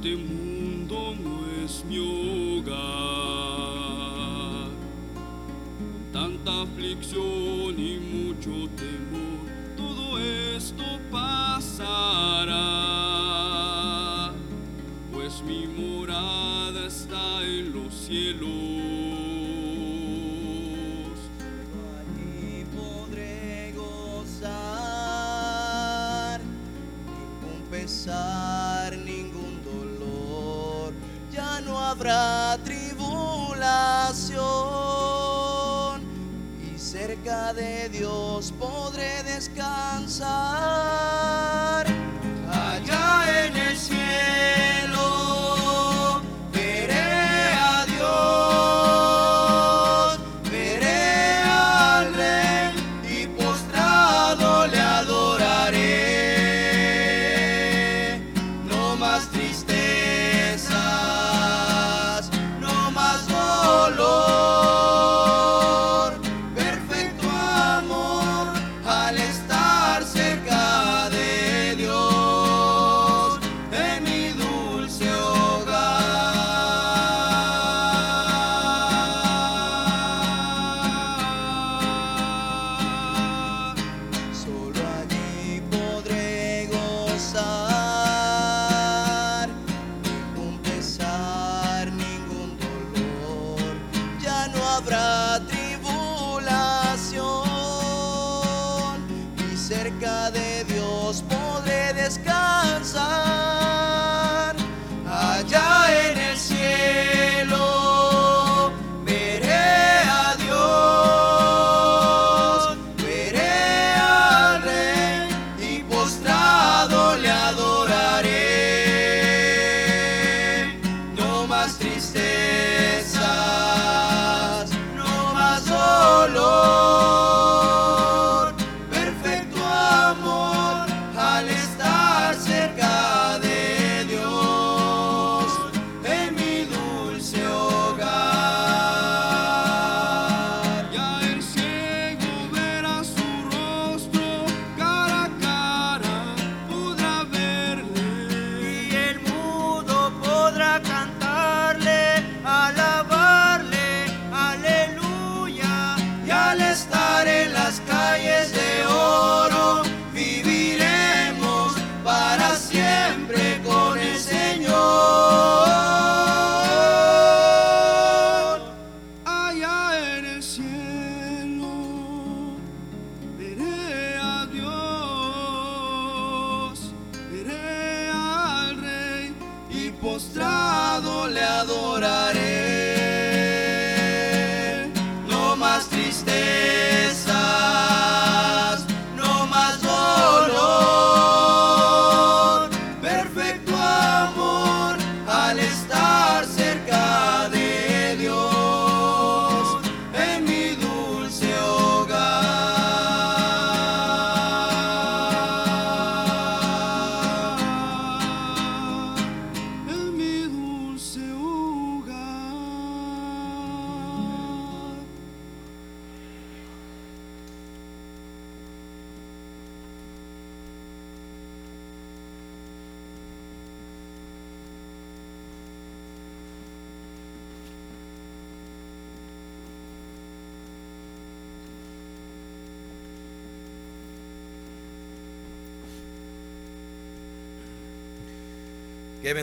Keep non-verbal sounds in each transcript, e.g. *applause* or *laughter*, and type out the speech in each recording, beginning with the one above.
Este mundo no es mi hogar. Tanta aflicción y mucho temor, tribulación y cerca de Dios podré descansar.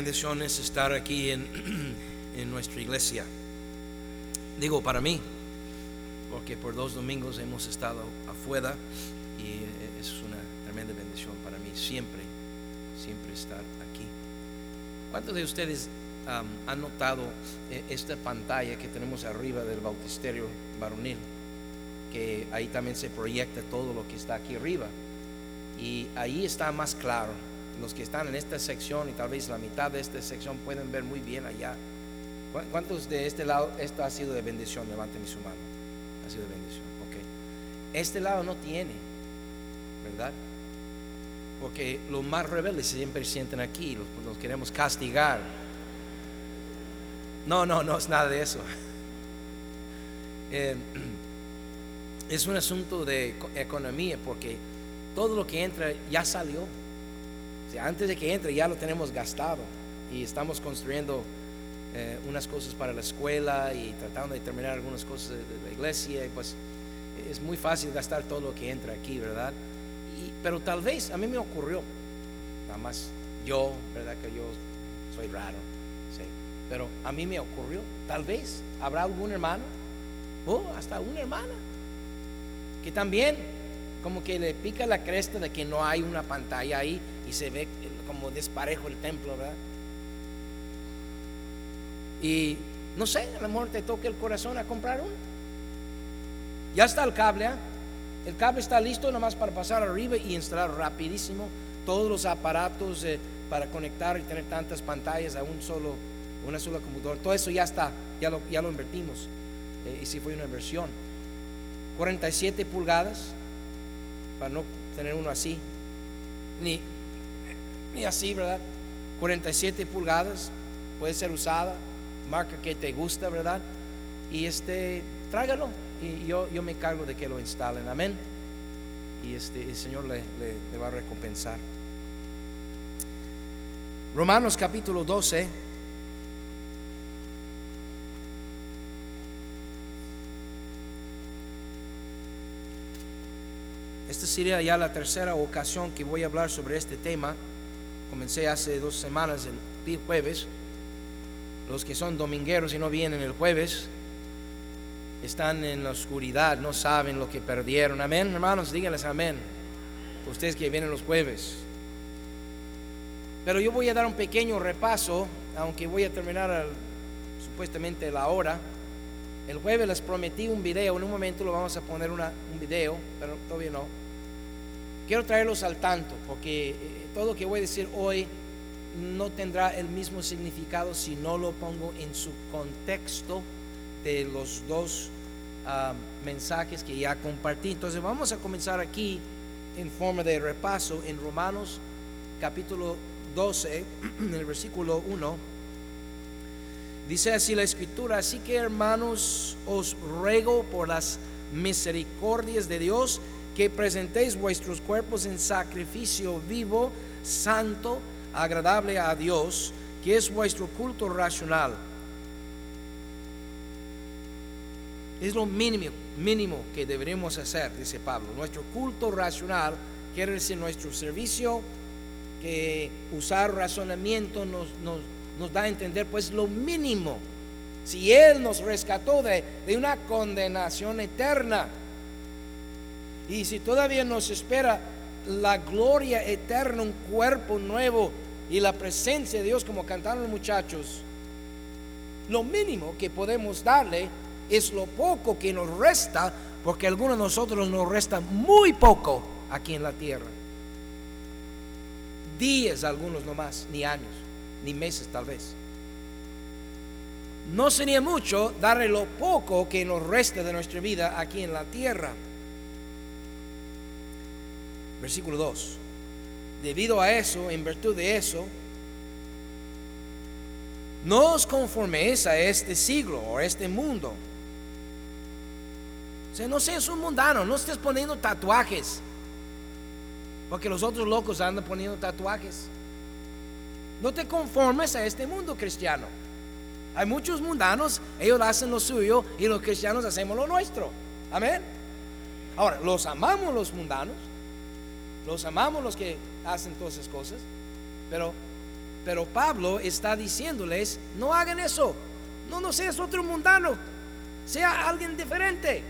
Bendición es estar aquí en, *clears throat* en nuestra iglesia. Digo para mí, porque por dos domingos hemos estado afuera y es una tremenda bendición para mí siempre, siempre estar aquí. ¿Cuántos de ustedes han notado eh, esta pantalla que tenemos arriba del bautisterio varonil? Que ahí también se proyecta todo lo que está aquí arriba. Y ahí está más claro. Los que están en esta sección y tal vez la mitad de esta sección pueden ver muy bien allá. ¿Cu- ¿Cuántos de este lado esto ha sido de bendición? Levanten su mano. Ha sido de bendición. Ok. Este lado no tiene, ¿verdad? Porque los más rebeldes siempre sienten aquí, los, los queremos castigar. No, no, no es nada de eso. *laughs* Eh, *clears throat* es un asunto de eco- economía porque todo lo que entra ya salió. Sea, antes de que entre ya lo tenemos gastado. y estamos construyendo eh, unas cosas para la escuela y tratando de terminar algunas cosas de, de la iglesia. Y pues es muy fácil gastar todo lo que entra aquí, ¿verdad? Y- pero tal vez a mí me ocurrió, nada más yo, ¿verdad? Que yo soy raro, sí. Pero a mí me ocurrió, tal vez habrá algún hermano, o hasta una hermana, que también como que le pica la cresta de que no hay una pantalla ahí y se ve como desparejo el templo, ¿verdad? Y no sé, a lo mejor te toca el corazón a comprar uno. Ya está el cable, ¿ah? El cable está listo nomás para pasar arriba y instalar rapidísimo todos los aparatos eh, para conectar y tener tantas pantallas a un solo, una sola computadora. Todo eso ya está, ya lo, ya lo invertimos. Eh, y si fue una inversión. 47 pulgadas, para no tener uno así, ni, ni así, ¿verdad? 47 pulgadas, puede ser usada, marca que te gusta, ¿verdad? Y este, tráigalo y yo, yo me encargo de que lo instalen, amén. Y este, el Señor le, le- le va a recompensar. Romanos capítulo 12. Esta sería ya la tercera ocasión que voy a hablar sobre este tema. Comencé hace dos semanas el jueves. Los que son domingueros y no vienen el jueves están en la oscuridad, no saben lo que perdieron. Amén, hermanos, díganles amén. Ustedes que vienen los jueves. Pero yo voy a dar un pequeño repaso, aunque voy a terminar al- supuestamente la hora. El jueves les prometí un video, en un momento lo vamos a poner una- un video, pero todavía no. Quiero traerlos al tanto, porque eh, todo lo que voy a decir hoy no tendrá el mismo significado si no lo pongo en su contexto de los dos ah, mensajes que ya compartí. Entonces vamos a comenzar aquí en forma de repaso en Romanos capítulo 12, *clears throat* en el versículo 1. Dice así la escritura, así que hermanos os ruego por las misericordias de Dios que presentéis vuestros cuerpos en sacrificio vivo, santo, agradable a Dios, que es vuestro culto racional. Es lo mínimo, mínimo que deberemos hacer, dice Pablo. Nuestro culto racional quiere decir nuestro servicio, que usar razonamiento nos, nos, nos da a entender pues lo mínimo. Si Él nos rescató de, de una condenación eterna y si todavía nos espera la gloria eterna, un cuerpo nuevo y la presencia de Dios como cantaron los muchachos, lo mínimo que podemos darle es lo poco que nos resta, porque algunos de nosotros nos resta muy poco aquí en la tierra. Días algunos nomás, ni años, ni meses tal vez. No sería mucho darle lo poco que nos resta de nuestra vida aquí en la tierra. Versículo 2. Debido a eso, en virtud de eso, no os conforméis a este siglo o a este mundo. O sea, no seas un mundano, no estés poniendo tatuajes. Porque los otros locos andan poniendo tatuajes. No te conformes a este mundo cristiano. Hay muchos mundanos, ellos hacen lo suyo y los cristianos hacemos lo nuestro. Amén. Ahora, los amamos los mundanos, los amamos los que hacen todas esas cosas, pero, pero Pablo está diciéndoles, no hagan eso, no, no seas otro mundano, sea alguien diferente.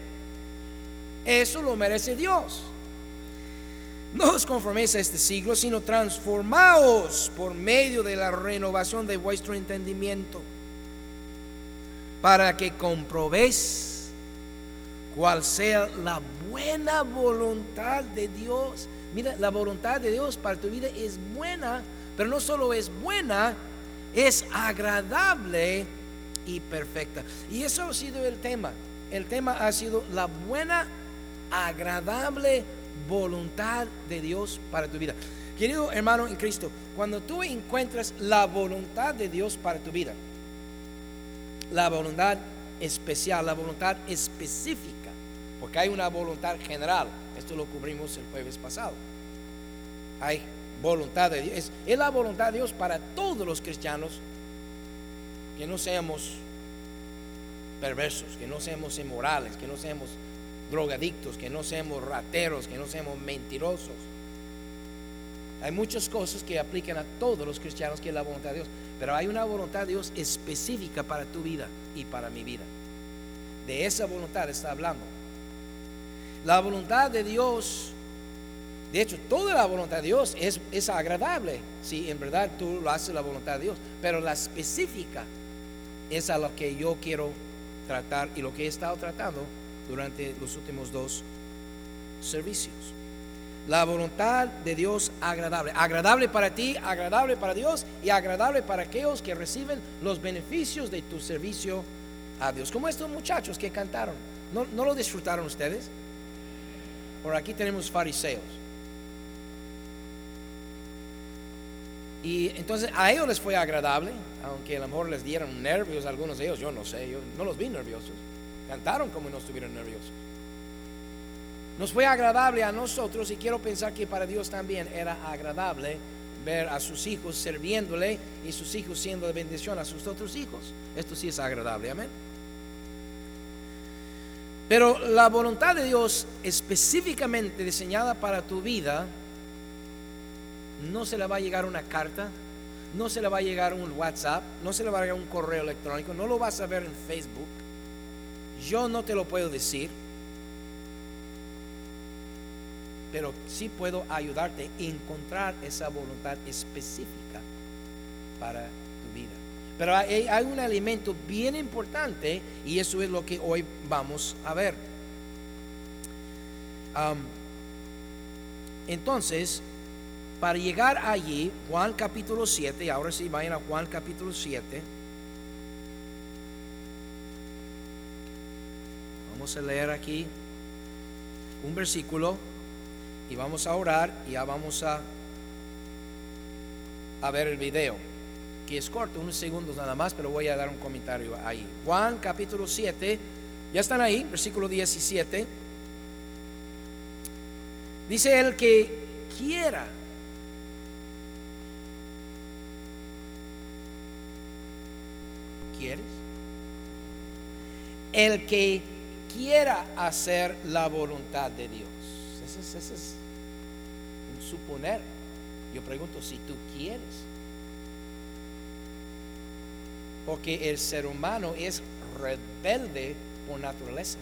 Eso lo merece Dios. No os conforméis a este siglo, sino transformaos por medio de la renovación de vuestro entendimiento, para que comprobéis cuál sea la buena voluntad de Dios. Mira, la voluntad de Dios para tu vida es buena, pero no solo es buena, es agradable y perfecta. Y eso ha sido el tema. El tema ha sido la buena, agradable voluntad de Dios para tu vida. Querido hermano en Cristo, cuando tú encuentras la voluntad de Dios para tu vida, la voluntad especial, la voluntad específica, porque hay una voluntad general, esto lo cubrimos el jueves pasado. Hay voluntad de Dios. Es, la voluntad de Dios para todos los cristianos que no seamos perversos, que no seamos inmorales, que no seamos drogadictos, que no seamos rateros, que no seamos mentirosos. Hay muchas cosas que aplican a todos los cristianos que es la voluntad de Dios, pero hay una voluntad de Dios específica para tu vida y para mi vida. De esa voluntad está hablando. La voluntad de Dios, de hecho, toda la voluntad de Dios es, es agradable, si en verdad tú lo haces la voluntad de Dios, pero la específica es a lo que yo quiero tratar y lo que he estado tratando durante los últimos dos servicios. La voluntad de Dios agradable. Agradable para ti, agradable para Dios y agradable para aquellos que reciben los beneficios de tu servicio a Dios. Como estos muchachos que cantaron. ¿No, no lo disfrutaron ustedes? Por aquí tenemos fariseos. Y entonces a ellos les fue agradable, aunque a lo mejor les dieron nervios algunos de ellos, yo no sé, yo no los vi nerviosos. Cantaron como no estuvieron nerviosos. Nos fue agradable a nosotros y quiero pensar que para Dios también era agradable ver a sus hijos sirviéndole y sus hijos siendo de bendición a sus otros hijos. Esto sí es agradable, amén. Pero la voluntad de Dios específicamente diseñada para tu vida, no se le va a llegar una carta, no se le va a llegar un WhatsApp, no se le va a llegar un correo electrónico, no lo vas a ver en Facebook. Yo no te lo puedo decir, pero sí puedo ayudarte a encontrar esa voluntad específica para. Pero hay, un elemento bien importante y eso es lo que hoy vamos a ver. Entonces, para llegar allí, Juan capítulo 7, y ahora sí vayan a Juan capítulo 7. Vamos a leer aquí un versículo y vamos a orar y ya vamos a, a ver el video, que es corto, unos segundos nada más, pero voy a dar un comentario ahí. Juan capítulo 7, ya están ahí, versículo 17. Dice el que quiera. ¿Quieres? El que quiera hacer la voluntad de Dios. Ese es, ese es un suponer. Yo pregunto si tú quieres. Porque el ser humano es rebelde por naturaleza.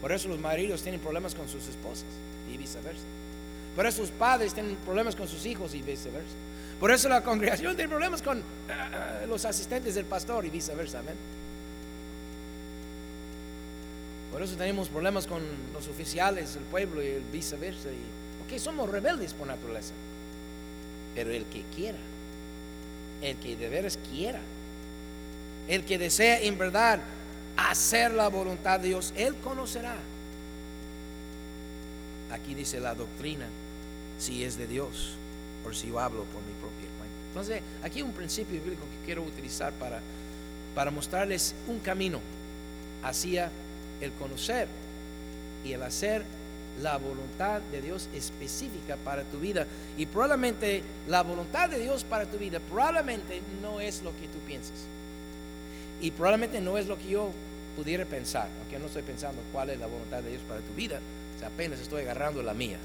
Por eso los maridos tienen problemas con sus esposas y viceversa. Por eso los padres tienen problemas con sus hijos y viceversa. Por eso la congregación tiene problemas con uh, los asistentes del pastor y viceversa. Amén. Por eso tenemos problemas con los oficiales, el pueblo y el viceversa. Y, porque somos rebeldes por naturaleza. Pero el que quiera, el que de veras quiera, el que desea en verdad hacer la voluntad de Dios, Él conocerá. Aquí dice la doctrina, si es de Dios, o si yo hablo por mi propia cuenta. Entonces, aquí un principio bíblico que quiero utilizar para, para mostrarles un camino hacia el conocer y el hacer la voluntad de Dios específica para tu vida. Y probablemente la voluntad de Dios para tu vida probablemente no es lo que tú piensas. Y probablemente no es lo que yo pudiera pensar, aunque no estoy pensando cuál es la voluntad de Dios para tu vida, o apenas estoy agarrando la mía.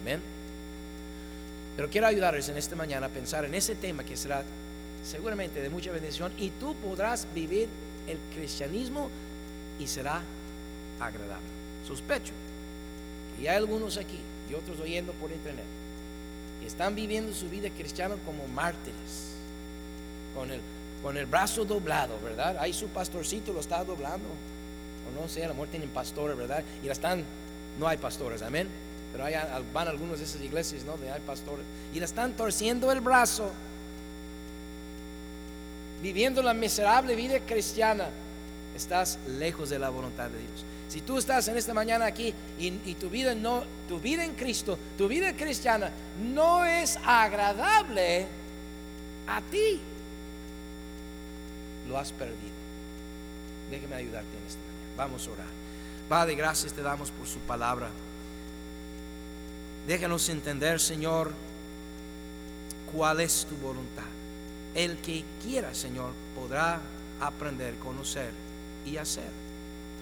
Pero quiero ayudarles en esta mañana a pensar en ese tema que será seguramente de mucha bendición y tú podrás vivir el cristianismo y será agradable. Sospecho que hay algunos aquí y otros oyendo por internet que están viviendo su vida cristiana como mártires, con el, con el brazo doblado, ¿verdad? Ahí su pastorcito lo está doblando, o no sé, a lo mejor tienen pastores, ¿verdad? Y la están, no hay pastores, amén. Pero hay, van algunos de esas iglesias, ¿no? De hay pastores. Y le están torciendo el brazo, viviendo la miserable vida cristiana. Estás lejos de la voluntad de Dios. Si tú estás en esta mañana aquí y, y, tu vida no, tu vida en Cristo, tu vida cristiana no es agradable a ti, lo has perdido. Déjeme ayudarte en esta mañana. Vamos a orar. Padre, gracias te damos por su palabra. Déjanos entender, Señor, cuál es tu voluntad. El que quiera, Señor, podrá aprender, conocer y hacer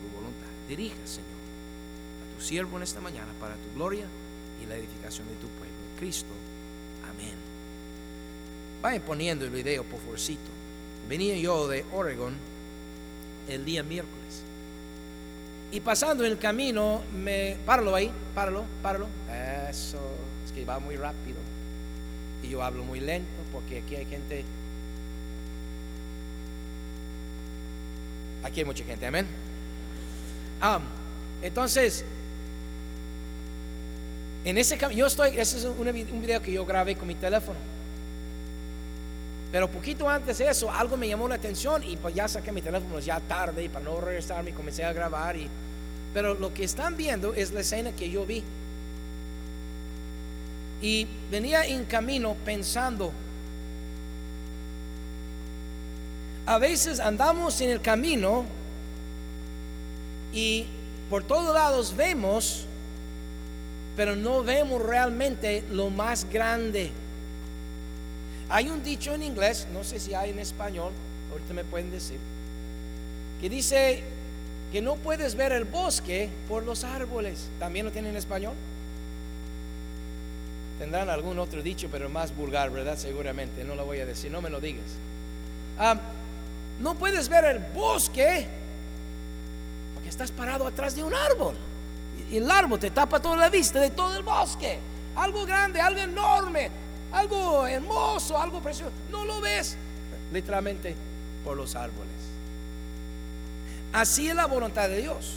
tu voluntad. Dirija, Señor, a tu siervo en esta mañana para tu gloria y la edificación de tu pueblo. Cristo. Amén. Vayan poniendo el video, por favorcito. Venía yo de Oregon el día miércoles. Y pasando en el camino, me. Páralo ahí, páralo, páralo. Eso, es que va muy rápido. Y yo hablo muy lento porque aquí hay gente. Aquí hay mucha gente, amén. Ah, entonces, en ese camino, yo estoy, ese es un, un video que yo grabé con mi teléfono. Pero poquito antes de eso, algo me llamó la atención y pues ya saqué mi teléfono ya tarde y para no regresarme comencé a grabar. Y, pero lo que están viendo es la escena que yo vi. Y venía en camino pensando, a veces andamos en el camino y por todos lados vemos, pero no vemos realmente lo más grande. Hay un dicho en inglés, no sé si hay en español, ahorita me pueden decir, que dice que no puedes ver el bosque por los árboles. ¿También lo tienen en español? Tendrán algún otro dicho, pero más vulgar, ¿verdad? Seguramente, no lo voy a decir, no me lo digas. Ah, no puedes ver el bosque porque estás parado atrás de un árbol. Y el árbol te tapa toda la vista de todo el bosque. Algo grande, algo enorme, algo hermoso, algo precioso. No lo ves literalmente por los árboles. Así es la voluntad de Dios.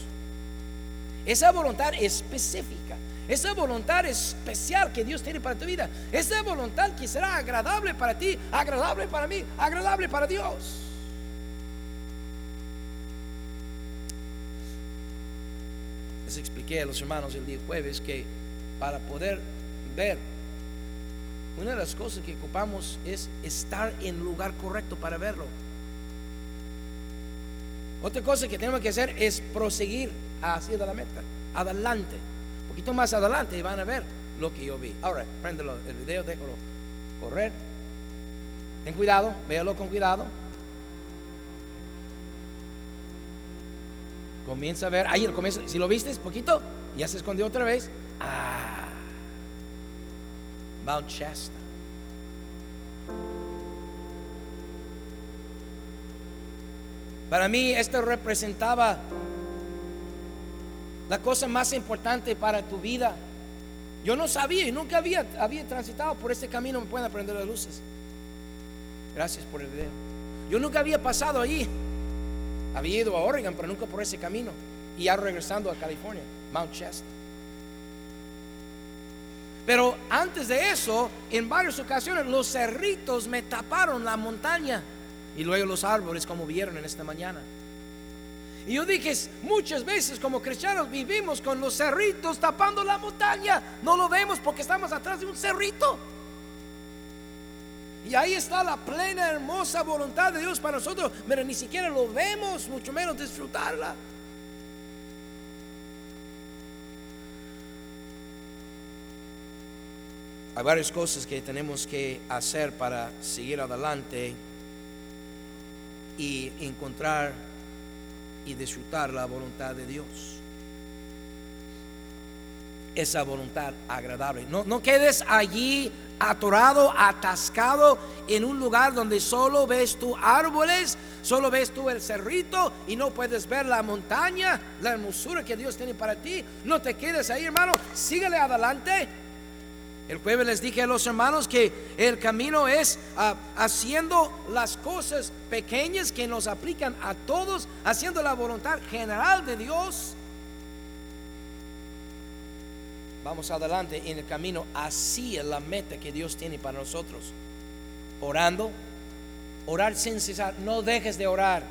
Esa voluntad específica. Esa voluntad especial que Dios tiene para tu vida. Esa voluntad que será agradable para ti, agradable para mí, agradable para Dios. Les expliqué a los hermanos el día jueves que para poder ver, una de las cosas que ocupamos es estar en lugar correcto para verlo. Otra cosa que tenemos que hacer es proseguir hacia la meta, adelante, un poquito más adelante y van a ver lo que yo vi. Ahora, préndelo el video, déjalo correr. Ten cuidado, véalo con cuidado. Comienza a ver, ahí el comienzo, si lo viste, poquito, ya se escondió otra vez. Ah, Mount Shasta. Para mí esto representaba la cosa más importante para tu vida. Yo no sabía y nunca había, transitado por este camino. Me pueden aprender las luces. Gracias por el video. Yo nunca había pasado ahí. Había ido a Oregon, pero nunca por ese camino. Y ya regresando a California, Mount Shasta. Pero antes de eso, en varias ocasiones, los cerritos me taparon la montaña. Y luego los árboles, como vieron en esta mañana. Y yo dije, muchas veces como cristianos vivimos con los cerritos tapando la montaña. No lo vemos porque estamos atrás de un cerrito. Y ahí está la plena, hermosa voluntad de Dios para nosotros, pero ni siquiera lo vemos, mucho menos disfrutarla. Hay varias cosas que tenemos que hacer para seguir adelante y encontrar y disfrutar la voluntad de Dios. Esa voluntad agradable. No, no quedes allí atorado, atascado en un lugar donde solo ves tú árboles, solo ves tú el cerrito y no puedes ver la montaña, la hermosura que Dios tiene para ti. No te quedes ahí, hermano. Síguele adelante. El jueves les dije a los hermanos que el camino es uh, haciendo las cosas pequeñas que nos aplican a todos, haciendo la voluntad general de Dios. Vamos adelante en el camino hacia la meta que Dios tiene para nosotros. Orando, orar sin cesar, no dejes de orar.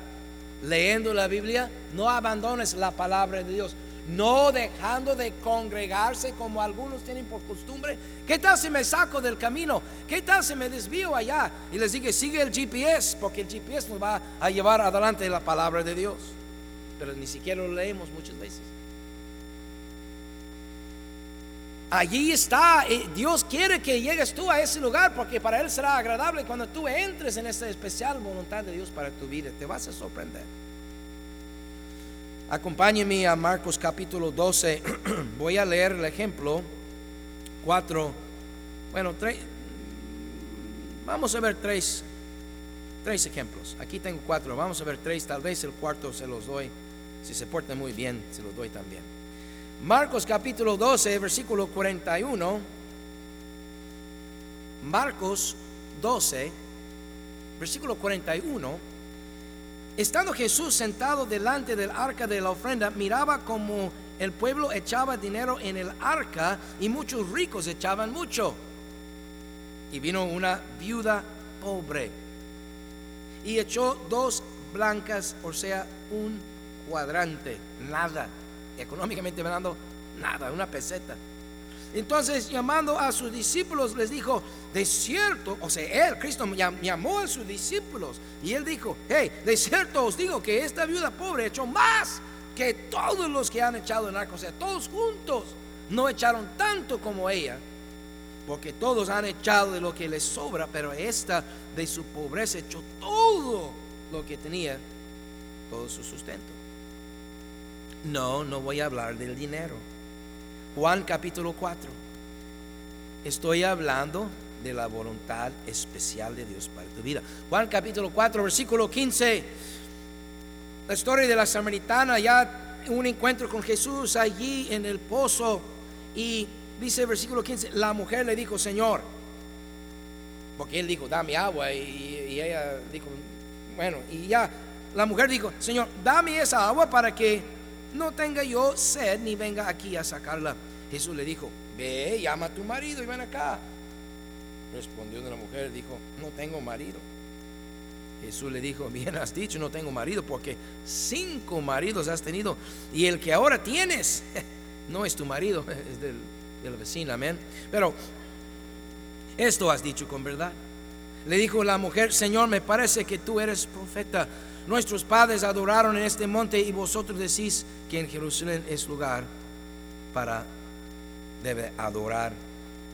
Leyendo la Biblia, no abandones la palabra de Dios no dejando de congregarse como algunos tienen por costumbre. ¿Qué tal si me saco del camino? ¿Qué tal si me desvío allá? Y les digo, sigue el GPS, porque el GPS nos va a llevar adelante la palabra de Dios. Pero ni siquiera lo leemos muchas veces. Allí está, eh, Dios quiere que llegues tú a ese lugar porque para Él será agradable cuando tú entres en esta especial voluntad de Dios para tu vida. Te vas a sorprender. Acompáñeme a Marcos capítulo 12. *clears throat* Voy a leer el ejemplo 4. Bueno, tres, vamos a ver tres, tres ejemplos. Aquí tengo cuatro. Vamos a ver tres. Tal vez el cuarto se los doy. Si se porta muy bien, se los doy también. Marcos capítulo 12, versículo 41. Marcos 12, versículo 41. Estando Jesús sentado delante del arca de la ofrenda, miraba como el pueblo echaba dinero en el arca y muchos ricos echaban mucho. Y vino una viuda pobre y echó dos blancas, o sea, un cuadrante, nada económicamente hablando, nada, una peseta. Entonces, llamando a sus discípulos, les dijo, de cierto, o sea, él, Cristo, llamó a sus discípulos y él dijo, hey, de cierto os digo que esta viuda pobre echó más que todos los que han echado en arco, o sea, todos juntos no echaron tanto como ella, porque todos han echado de lo que les sobra, pero esta de su pobreza echó todo lo que tenía, todo su sustento. No, no voy a hablar del dinero. Juan capítulo 4. Estoy hablando de la voluntad especial de Dios para tu vida. Juan capítulo 4, versículo 15. La historia de la samaritana, ya un encuentro con Jesús allí en el pozo. Y dice el versículo 15, la mujer le dijo, Señor, porque él dijo, dame agua. Y, y ella dijo, bueno, y ya la mujer dijo, Señor, dame esa agua para que no tenga yo sed ni venga aquí a sacarla. Jesús le dijo, ve, llama a tu marido y ven acá. Respondió de la mujer, dijo, no tengo marido. Jesús le dijo, bien has dicho, no tengo marido, porque cinco maridos has tenido y el que ahora tienes *laughs* no es tu marido, *laughs* es del, del vecino, amén. Pero esto has dicho con verdad. Le dijo la mujer, Señor, me parece que tú eres profeta. Nuestros padres adoraron en este monte y vosotros decís que en Jerusalén es lugar para debe adorar.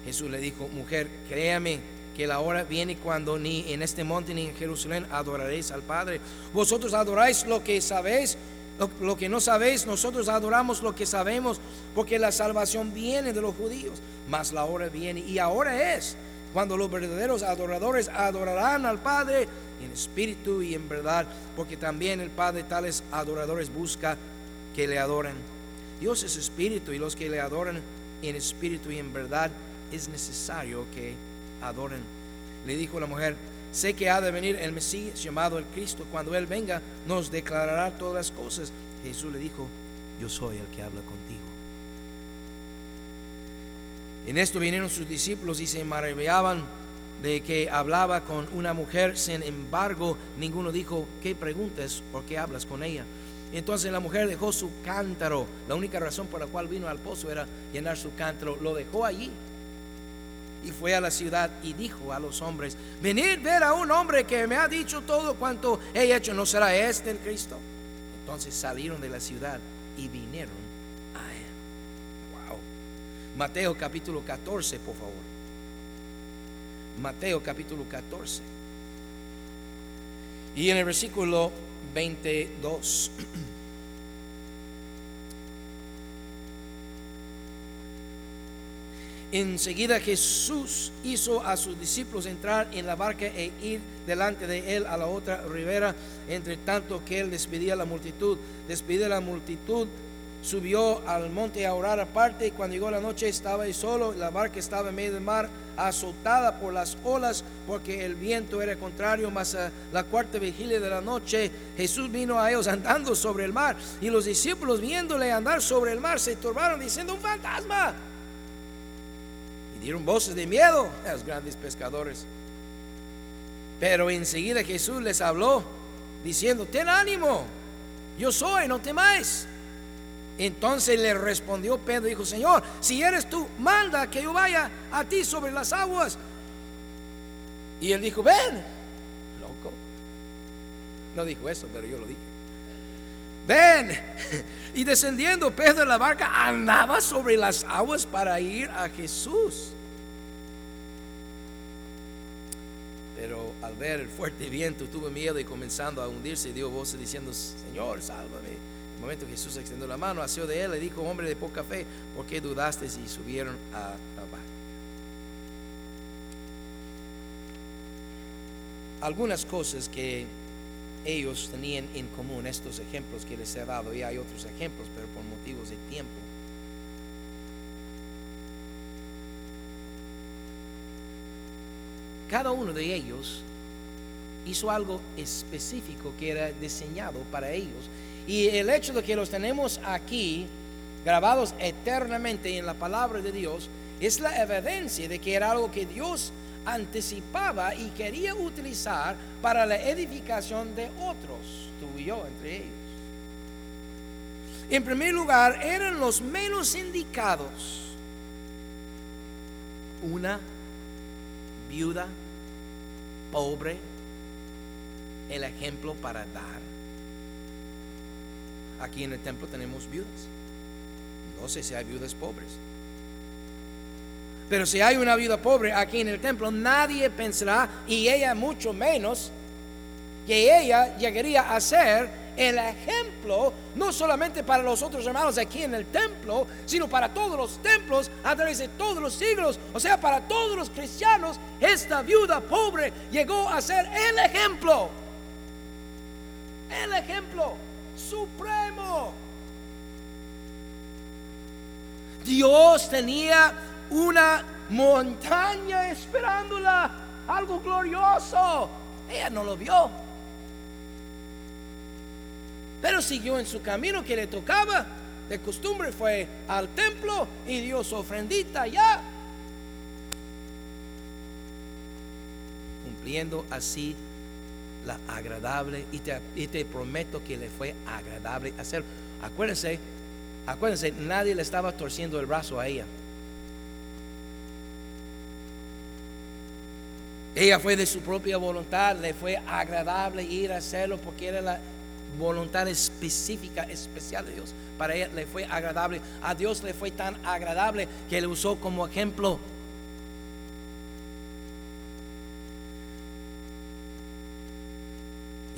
Jesús le dijo, mujer, créame que la hora viene cuando ni en este monte ni en Jerusalén adoraréis al Padre. Vosotros adoráis lo que sabéis, lo, lo, que no sabéis, nosotros adoramos lo que sabemos, porque la salvación viene de los judíos, mas la hora viene y ahora es cuando los verdaderos adoradores adorarán al Padre en espíritu y en verdad, porque también el Padre tales adoradores busca que le adoren. Dios es espíritu y los que le adoran en espíritu y en verdad es necesario que adoren. Le dijo la mujer, sé que ha de venir el Mesías llamado el Cristo, cuando Él venga nos declarará todas las cosas. Jesús le dijo, yo soy el que habla contigo. En esto vinieron sus discípulos y se maravillaban de que hablaba con una mujer, sin embargo, ninguno dijo, ¿qué preguntas o qué hablas con ella? Entonces la mujer dejó su cántaro, la única razón por la cual vino al pozo era llenar su cántaro, lo dejó allí y fue a la ciudad y dijo a los hombres, venid ver a un hombre que me ha dicho todo cuanto he hecho, ¿no será este el Cristo? Entonces salieron de la ciudad y vinieron Mateo capítulo 14, por favor. Mateo capítulo 14. Y en el versículo 22. *clears throat* Enseguida Jesús hizo a sus discípulos entrar en la barca e ir delante de él a la otra ribera, entre tanto que él despedía la multitud. Despedía a la multitud, subió al monte a orar aparte cuando llegó la noche estaba ahí solo, la barca estaba en medio del mar, azotada por las olas porque el viento era contrario, mas a la cuarta vigilia de la noche Jesús vino a ellos andando sobre el mar y los discípulos viéndole andar sobre el mar se turbaron diciendo un fantasma y dieron voces de miedo a los grandes pescadores. Pero enseguida Jesús les habló diciendo, ten ánimo, yo soy, no temáis. Entonces le respondió Pedro, dijo, Señor, si eres tú, manda que yo vaya a ti sobre las aguas. Y él dijo, ven, loco. No dijo eso, pero yo lo dije. ven. *laughs* Y descendiendo Pedro de la barca, andaba sobre las aguas para ir a Jesús. Pero al ver el fuerte viento tuvo miedo y comenzando a hundirse dio voces diciendo, Señor, sálvame. Momento Jesús extendió la mano, asió de él, le dijo, hombre de poca fe, ¿por qué dudaste? Y subieron a la barca. Algunas cosas que ellos tenían en común, estos ejemplos que les he dado, y hay otros ejemplos, pero por motivos de tiempo. Cada uno de ellos hizo algo específico que era diseñado para ellos. Y el hecho de que los tenemos aquí, grabados eternamente en la palabra de Dios, es la evidencia de que era algo que Dios anticipaba y quería utilizar para la edificación de otros, tú y yo entre ellos. En primer lugar, eran los menos indicados. Una viuda pobre, el ejemplo para dar. Aquí en el templo tenemos viudas. No sé si hay viudas pobres. Pero si hay una viuda pobre aquí en el templo, nadie pensará, y ella mucho menos, que ella llegaría a ser el ejemplo, no solamente para los otros hermanos aquí en el templo, sino para todos los templos a través de todos los siglos. O sea, para todos los cristianos, esta viuda pobre llegó a ser el ejemplo. El ejemplo supremo. Dios tenía una montaña esperándola, algo glorioso. Ella no lo vio. Pero siguió en su camino que le tocaba. De costumbre fue al templo y dio su ofrendita ya. Cumpliendo así la agradable y te, y te prometo que le fue agradable hacer. Acuérdense, acuérdense, nadie le estaba torciendo el brazo a ella. Ella fue de su propia voluntad, le fue agradable ir a hacerlo porque era la voluntad específica, especial de Dios. Para ella le fue agradable. A Dios le fue tan agradable que le usó como ejemplo.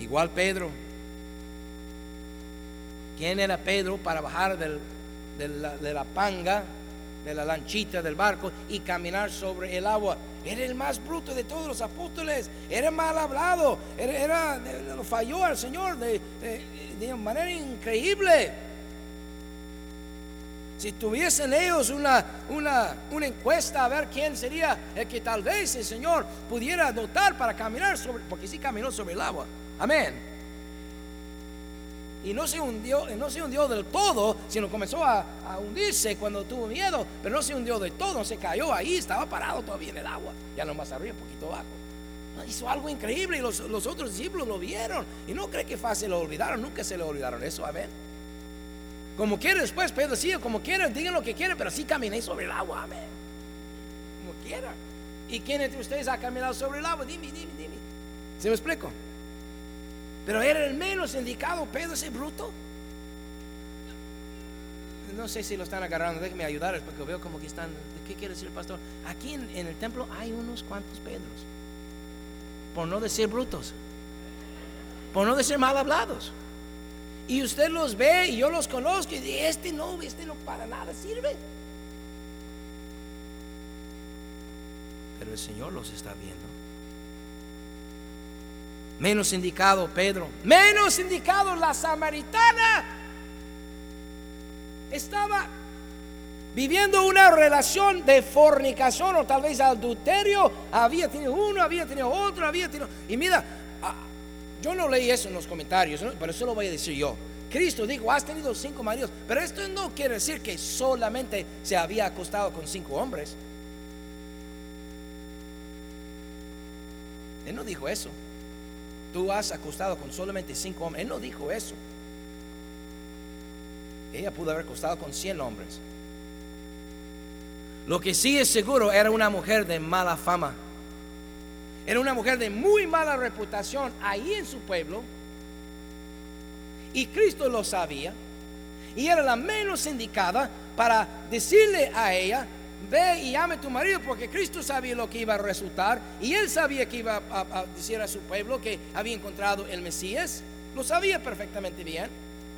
Igual Pedro. ¿Quién era Pedro para bajar de, la, panga, de la lanchita del barco y caminar sobre el agua? Era el más bruto de todos los apóstoles. Era mal hablado. Era, falló al Señor de, manera increíble. Si tuviesen ellos una, una, una, encuesta a ver quién sería el que tal vez el Señor pudiera dotar para caminar sobre, porque sí caminó sobre el agua. Amén. Y no se hundió, no se hundió del todo, sino comenzó a, hundirse cuando tuvo miedo, pero no se hundió del todo, se cayó ahí, estaba parado todavía en el agua, ya no más arriba, un poquito abajo. Hizo algo increíble y los, otros discípulos lo vieron. Y no cree que fácil lo olvidaron, nunca se le olvidaron eso, amén. Como quiere después, Pedro decía, como quieren, digan lo que quieren, pero sí caminé sobre el agua, amén. Como quieran. ¿Y quién entre ustedes ha caminado sobre el agua? Dime, dime, dime. ¿Se me explico? Pero era el menos indicado, Pedro, ese bruto. No sé si lo están agarrando, déjenme ayudarles porque veo como que están. ¿Qué quiere decir el pastor? Aquí en, en el templo hay unos cuantos Pedros. Por no decir brutos. Por no decir mal hablados. Y usted los ve y yo los conozco y dice, este no, este no para nada sirve. Pero el Señor los está viendo. Menos indicado Pedro, menos indicado la samaritana. Estaba viviendo una relación de fornicación o tal vez adulterio. Había tenido uno, había tenido otro, había tenido... Y mira, yo no leí eso en los comentarios, pero eso lo voy a decir yo. Cristo dijo, has tenido cinco maridos, pero esto no quiere decir que solamente se había acostado con cinco hombres. Él no dijo eso. Tú has acostado con solamente cinco hombres. Él no dijo eso. Ella pudo haber acostado con cien hombres. Lo que sí es seguro era una mujer de mala fama. Era una mujer de muy mala reputación ahí en su pueblo. Y Cristo lo sabía. Y era la menos indicada para decirle a ella, ve y ame a tu marido, porque Cristo sabía lo que iba a resultar. Y él sabía que iba a, a decir a su pueblo que había encontrado el Mesías. Lo sabía perfectamente bien.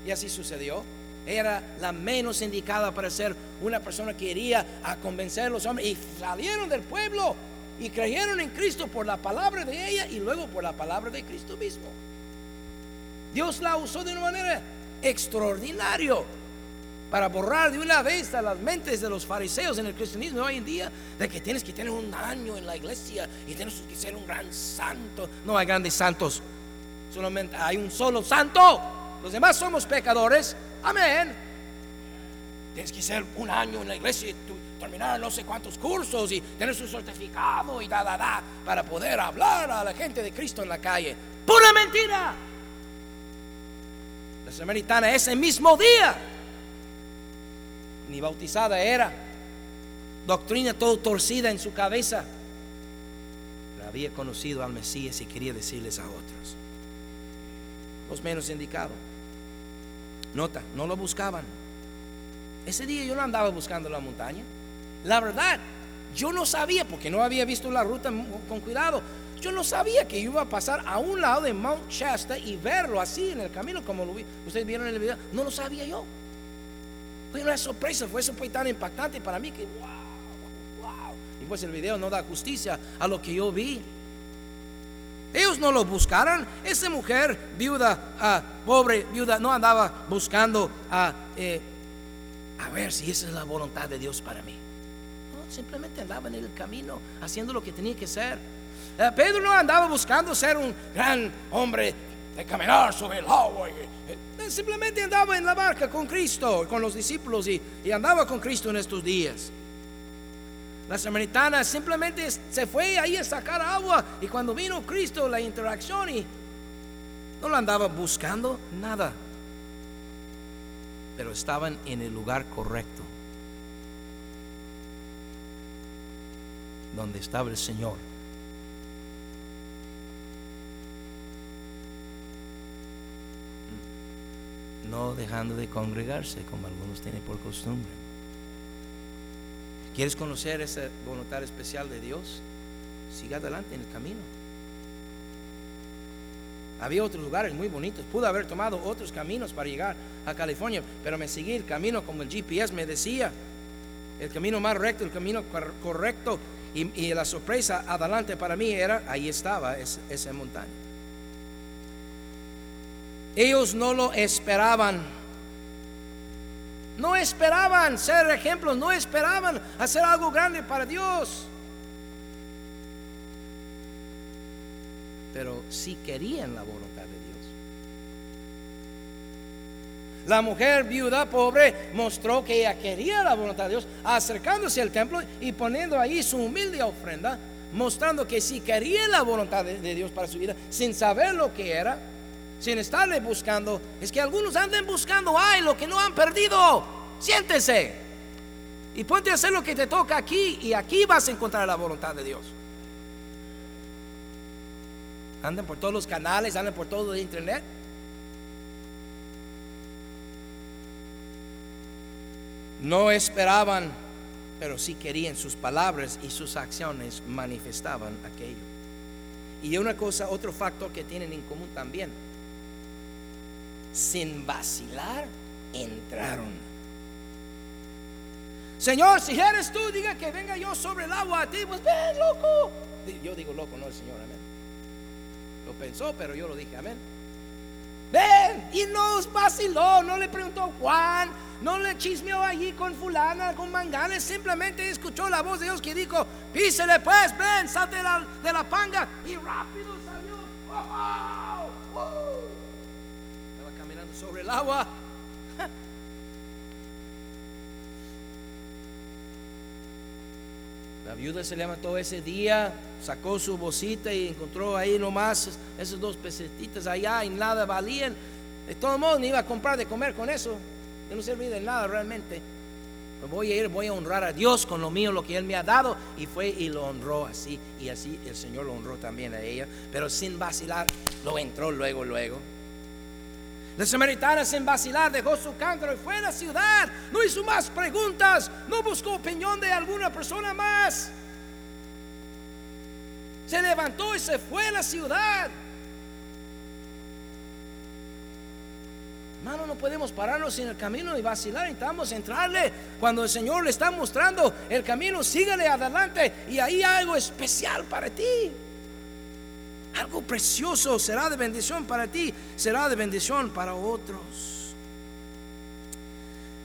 Y así sucedió. Era la menos indicada para ser una persona que iría a convencer a los hombres. Y salieron del pueblo y creyeron en Cristo por la palabra de ella y luego por la palabra de Cristo mismo. Dios la usó de una manera extraordinaria para borrar de una vez a las mentes de los fariseos en el cristianismo hoy en día de que tienes que tener un año en la iglesia y tienes que ser un gran santo. No hay grandes santos, solamente hay un solo santo. Los demás somos pecadores. Amén. Tienes que ser un año en la iglesia y terminar no sé cuántos cursos y tener su certificado y da, da, da, para poder hablar a la gente de Cristo en la calle. Pura mentira. La samaritana ese mismo día, ni bautizada era, doctrina todo torcida en su cabeza, había conocido al Mesías y quería decirles a otros, los menos indicados. Nota, no lo buscaban. Ese día yo no andaba buscando la montaña. La verdad, yo no sabía, porque no había visto la ruta con cuidado. Yo no sabía que iba a pasar a un lado de Mount Shasta y verlo así en el camino, como lo vi. Ustedes vieron en el video. No lo sabía yo. Fue una sorpresa, fue eso fue tan impactante para mí que wow, wow. Y pues el video no da justicia a lo que yo vi. Ellos no lo buscaron. Esa mujer, viuda, ah, pobre viuda, no andaba buscando a, eh, a ver si esa es la voluntad de Dios para mí. Simplemente andaba en el camino haciendo lo que tenía que hacer. Eh, Pedro no andaba buscando ser un gran hombre de caminar sobre el agua. Eh, simplemente andaba en la barca con Cristo, con los discípulos y, y andaba con Cristo en estos días. La samaritana simplemente se fue ahí a sacar agua y cuando vino Cristo la interacción y no la andaba buscando nada, pero estaban en el lugar correcto, donde estaba el Señor. No dejando de congregarse como algunos tienen por costumbre. ¿Quieres conocer esa voluntad especial de Dios? Siga adelante en el camino. Había otros lugares muy bonitos. Pude haber tomado otros caminos para llegar a California, pero me seguí el camino como el GPS me decía. El camino más recto, el camino correcto. Y, la sorpresa adelante para mí era, ahí estaba esa montaña. Ellos no lo esperaban no esperaban ser ejemplos, no esperaban hacer algo grande para Dios. Pero sí querían la voluntad de Dios. La mujer viuda pobre mostró que ella quería la voluntad de Dios, acercándose al templo y poniendo ahí su humilde ofrenda, mostrando que sí quería la voluntad de, de Dios para su vida, sin saber lo que era sin estarle buscando, es que algunos anden buscando, ay, lo que no han perdido. Siéntese y ponte a hacer lo que te toca aquí y aquí vas a encontrar la voluntad de Dios. Anden por todos los canales, anden por todo el internet. No esperaban, pero sí querían sus palabras y sus acciones manifestaban aquello. Y una cosa, otro factor que tienen en común también sin vacilar, entraron. Señor, si eres tú, diga que venga yo sobre el agua a ti. Pues ven, loco. Yo digo loco, no el Señor, amén. Lo pensó, pero yo lo dije, amén. Ven, y nos vaciló, no le preguntó Juan, no le chismeó allí con fulana, con manganes, simplemente escuchó la voz de Dios que dijo, písele pues, ven, salte de la, de la panga, y rápido salió. ¡Oh, sobre el agua. La viuda se levantó ese día, sacó su bolsita y encontró ahí nomás esos dos pesetitas allá y nada valían. De todo modo, ni iba a comprar de comer con eso. Que no servía de nada realmente. voy a ir, voy a honrar a Dios con lo mío, lo que Él me ha dado. Y fue y lo honró así. Y así el Señor lo honró también a ella. Pero sin vacilar, lo entró luego, luego. La samaritana sin vacilar dejó su cántaro y fue a la ciudad. No hizo más preguntas, no buscó opinión de alguna persona más. Se levantó y se fue a la ciudad. Hermano, no podemos pararnos en el camino y vacilar. Necesitamos entrarle. Cuando el Señor le está mostrando el camino, sígale adelante. Y ahí hay algo especial para ti. Algo precioso será de bendición para ti, será de bendición para otros.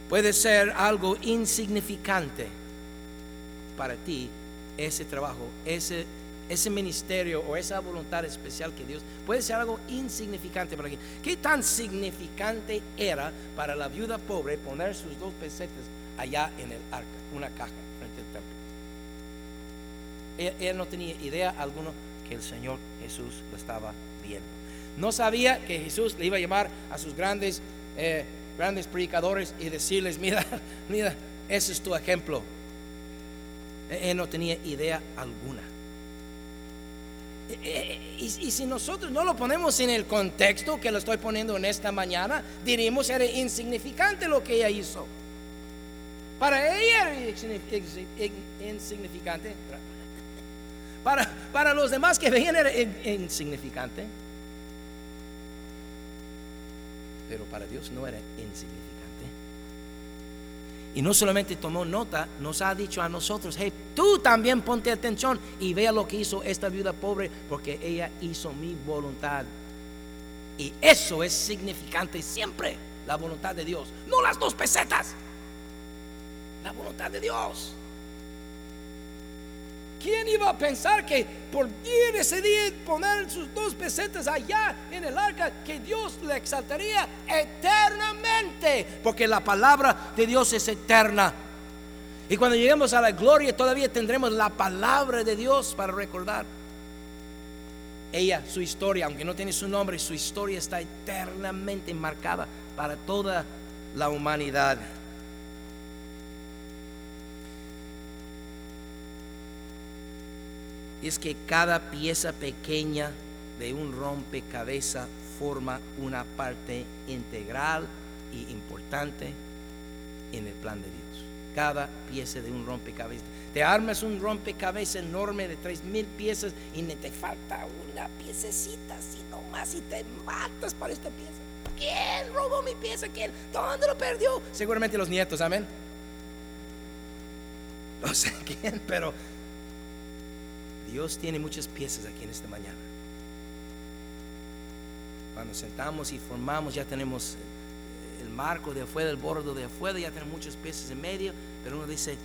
Puede ser algo insignificante para ti ese trabajo, ese ese ministerio o esa voluntad especial que Dios puede ser algo insignificante para ti. ¿Qué tan significante era para la viuda pobre poner sus dos pesetas allá en el arca, una caja frente al templo? Él, no tenía idea alguna que el Señor Jesús lo estaba viendo. No sabía que Jesús le iba a llamar a sus grandes, eh, grandes predicadores y decirles, mira, *laughs* mira, ese es tu ejemplo. Él no tenía idea alguna. Y, si nosotros no lo ponemos en el contexto que lo estoy poniendo en esta mañana, diríamos era insignificante lo que ella hizo. Para ella era insignificante. Para, para los demás que veían era insignificante. Pero para Dios no era insignificante. Y no solamente tomó nota, nos ha dicho a nosotros, hey, tú también ponte atención y vea lo que hizo esta viuda pobre, porque ella hizo mi voluntad. Y eso es significante siempre, la voluntad de Dios, no las dos pesetas, la voluntad de Dios. ¿Quién iba a pensar que por ir ese día poner sus dos pesetas allá en el arca, que Dios le exaltaría eternamente? Porque la palabra de Dios es eterna. Y cuando lleguemos a la gloria todavía tendremos la palabra de Dios para recordar. Ella, su historia, aunque no tiene su nombre, su historia está eternamente marcada para toda la humanidad. Es que cada pieza pequeña de un rompecabezas forma una parte integral y importante en el plan de Dios. Cada pieza de un rompecabezas. Te armas un rompecabezas enorme de tres mil piezas y te falta una piececita así nomás y te matas para esta pieza. ¿Quién robó mi pieza? ¿Quién? ¿Dónde lo perdió? Seguramente los nietos, amén. No sé *laughs* quién, pero Dios tiene muchas piezas aquí en esta mañana. Cuando sentamos y formamos, ya tenemos eh, el marco de afuera, el bordo de afuera, ya tenemos muchas piezas en medio, pero uno dice,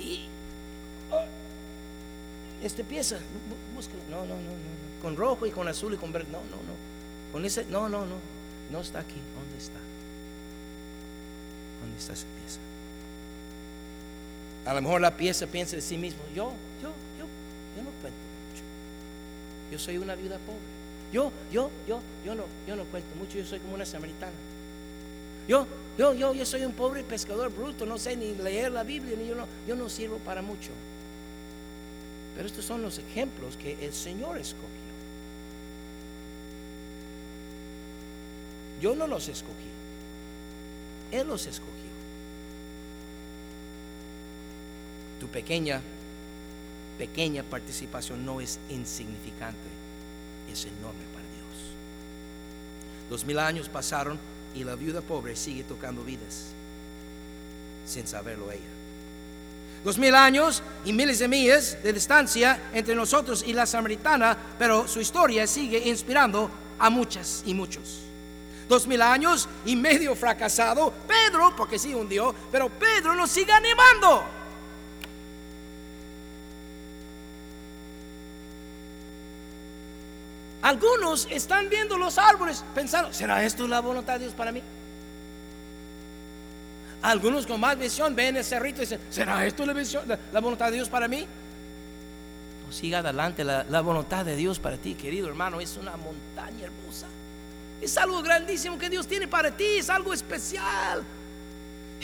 y oh, esta pieza, búscala. No, no, no, no, con rojo y con azul y con verde, no, no, no. Con ese, no, no, no, no está aquí. ¿Dónde está? ¿Dónde está esa pieza? A lo mejor la pieza piensa de sí mismo, yo, yo, yo no cuento mucho. Yo soy una viuda pobre. Yo, yo, yo, yo no, yo no cuento mucho. Yo soy como una samaritana. Yo, yo, yo, yo soy un pobre pescador bruto. No sé ni leer la Biblia ni yo no, yo no sirvo para mucho. Pero estos son los ejemplos que el Señor escogió. Yo no los escogí. Él los escogió. Tu pequeña pequeña participación no es insignificante, es enorme para Dios. Dos mil años pasaron y la viuda pobre sigue tocando vidas sin saberlo ella. Dos mil años y miles de millas de distancia entre nosotros y la samaritana, pero su historia sigue inspirando a muchas y muchos. Dos mil años y medio fracasado, Pedro, porque sí hundió, pero Pedro nos sigue animando. Algunos están viendo los árboles pensando, ¿será esto la voluntad de Dios para mí? Algunos con más visión ven ese rito y dicen, ¿será esto la, visión, la, voluntad de Dios para mí? Siga adelante, la, la voluntad de Dios para ti, querido hermano, es una montaña hermosa. Es algo grandísimo que Dios tiene para ti, es algo especial.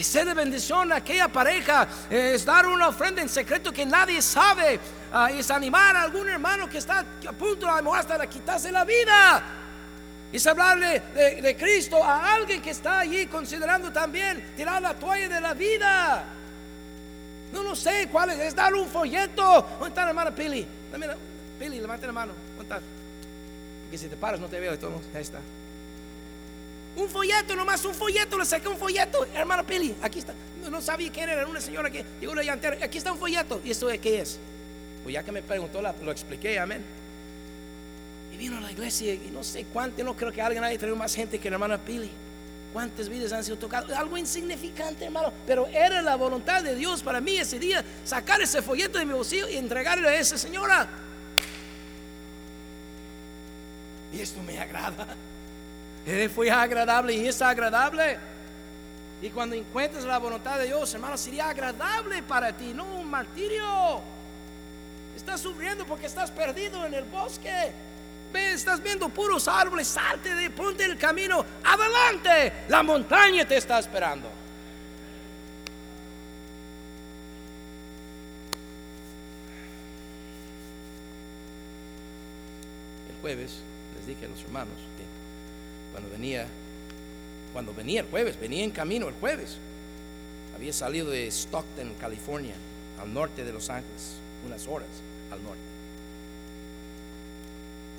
Es ser de bendición a aquella pareja, es dar una ofrenda en secreto que nadie sabe, ah, es animar a algún hermano que está a punto de hasta de quitarse la vida. Es hablarle de, Cristo a alguien que está allí considerando también tirar la toalla de la vida. No lo sé cuál es. Es dar un folleto. ¿Dónde está la hermana Pili? Pili, levante la mano. ¿Dónde está? Si te paras no te veo de todos. Ahí está. Un folleto, nomás un folleto. Le saqué un folleto. Hermana Pili, aquí está. No, sabía quién era. Era una señora que llegó la llantera. Aquí está un folleto. ¿Y esto de qué es? Pues ya que me preguntó, lo expliqué. Amén. Y vino a la iglesia y no sé cuánto. No creo que alguien haya traído más gente que la hermana Pili. ¿Cuántas vidas han sido tocadas? Algo insignificante, hermano. Pero era la voluntad de Dios para mí ese día sacar ese folleto de mi bolsillo y entregarle a esa señora. Y esto me agrada. Eh, Fue agradable y es agradable. Y cuando encuentres la voluntad de Dios, hermano, sería agradable para ti, no un martirio. Estás sufriendo porque estás perdido en el bosque. Ve, estás viendo puros árboles, salte de, ponte el camino, adelante. La montaña te está esperando. El jueves les dije a los hermanos cuando venía, cuando venía el jueves, venía en camino el jueves. Había salido de Stockton, California, al norte de Los Ángeles, unas horas al norte.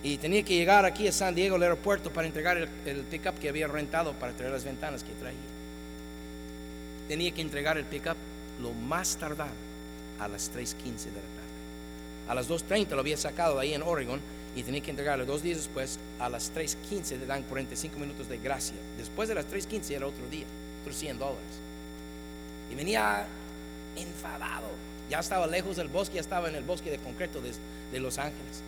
Y tenía que llegar aquí a San Diego, al aeropuerto, para entregar el, el pickup que había rentado para traer las ventanas que traía. Tenía que entregar el pickup lo más tardar a las 3.15 de la tarde. A las 2.30 lo había sacado ahí en Oregon y tenía que entregarlo dos días después. A las 3.15 le dan 45 minutos de gracia. Después de las 3.15 era otro día, otros 100 dólares. Y venía enfadado. Ya estaba lejos del bosque, ya estaba en el bosque de concreto de, de Los Ángeles.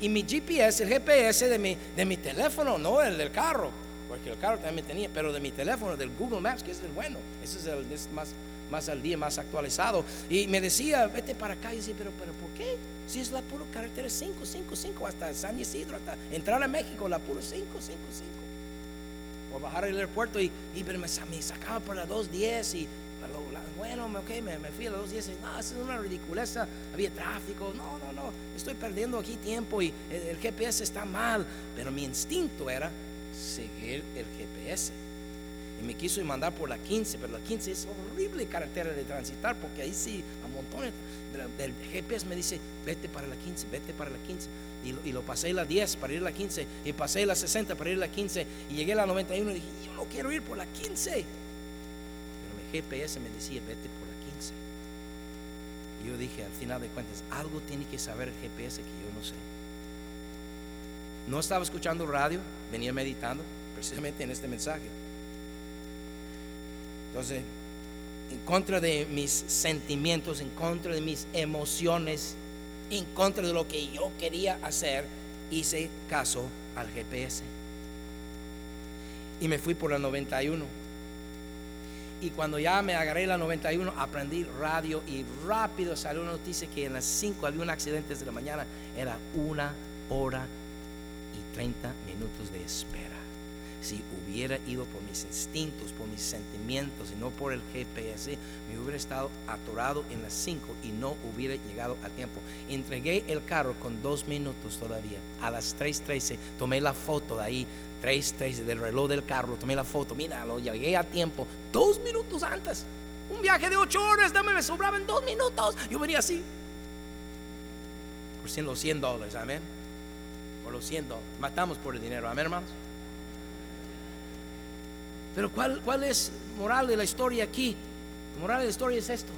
Y mi GPS, el GPS de mi, de mi teléfono, no el del carro, porque el carro también tenía, pero de mi teléfono, del Google Maps, que es el bueno, ese es el es más, más al día, más actualizado. Y me decía, vete para acá. Y decía, pero, pero ¿por qué? Si es la pura carretera 555 hasta San Isidro, hasta entrar a México, la pura 555 o bajar al aeropuerto y, y pero me, sa- me sacaba por las 2.10 y la- bueno, me- ok, me, fui a las 2.10 y no, eso es una ridiculeza, había tráfico, no, no, no, estoy perdiendo aquí tiempo y el, el GPS está mal, pero mi instinto era seguir el GPS. Y me quiso mandar por la 15, pero la 15 es horrible carretera de transitar porque ahí sí, a montones. El GPS me dice, vete para la 15, vete para la 15. Y lo, y lo pasé la 10 para ir a la 15, y pasé la 60 para ir a la 15, y llegué a la 91 y dije, yo no quiero ir por la 15. Pero mi GPS me decía, vete por la 15. Y yo dije, al final de cuentas, algo tiene que saber el GPS que yo no sé. No estaba escuchando radio, venía meditando precisamente en este mensaje. Entonces, en contra de mis sentimientos, en contra de mis emociones, en contra de lo que yo quería hacer, hice caso al GPS. Y me fui por la 91. Y cuando ya me agarré la 91, aprendí radio y rápido salió una noticia que en las 5 había un accidente de la mañana. Era una hora y 30 minutos de espera. Si hubiera ido por mis instintos, por mis sentimientos y no por el GPS, me hubiera estado atorado en las 5 y no hubiera llegado a tiempo. Entregué el carro con dos minutos todavía. A las 3.13 tomé la foto de ahí, 3.13 del reloj del carro, tomé la foto. Mira, lo llegué a tiempo, dos minutos antes. Un viaje de 8 horas, dame, me sobraban dos minutos. Yo venía así. Por 100, los 100 dólares, amén. Por los 100 dólares. Matamos por el dinero, amén, hermanos. Pero ¿cuál, ¿cuál es moral de la historia aquí? La moral de la historia es esto.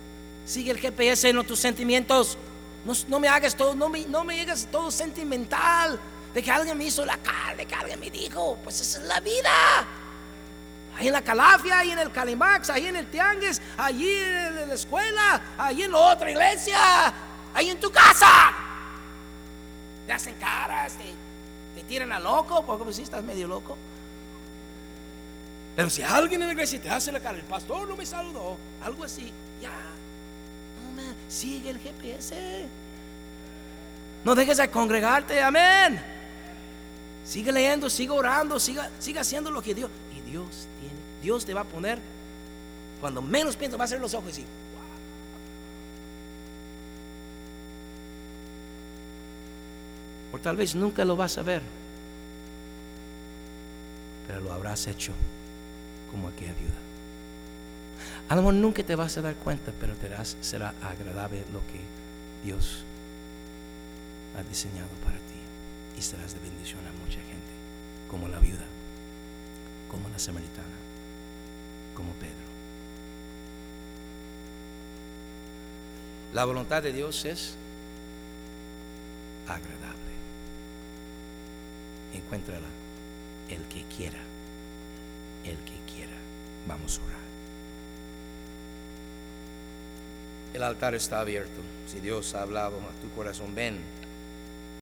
Sigue el GPS, no tus sentimientos. No, no me hagas todo, no me, no me todo sentimental. De que alguien me hizo la cara, de que alguien me dijo, pues esa es la vida. Ahí en la Calafia, ahí en el Calimax, ahí en el Tianguis, allí en la escuela, ahí en la otra iglesia, ahí en tu casa. Te hacen caras, te, te tiran a loco, porque pues sí estás medio loco. Pero si alguien en la iglesia te hace la cara, el pastor no me saludó, algo así, ya, no me sigue el GPS. No dejes de congregarte, amén. Sigue leyendo, sigue orando, siga, siga haciendo lo que Dios. Y Dios tiene, Dios te va a poner, cuando menos piensas, va a hacer los ojos y O tal vez nunca lo vas a ver. pero lo habrás hecho como aquella viuda. A lo mejor nunca te vas a dar cuenta, pero te será agradable lo que Dios ha diseñado para ti y serás de bendición a mucha gente, como la viuda, como la samaritana, como Pedro. La voluntad de Dios es agradable. Encuéntrala el que quiera, el que quiera. Vamos a orar. El altar está abierto. Si Dios ha hablado a tu corazón, ven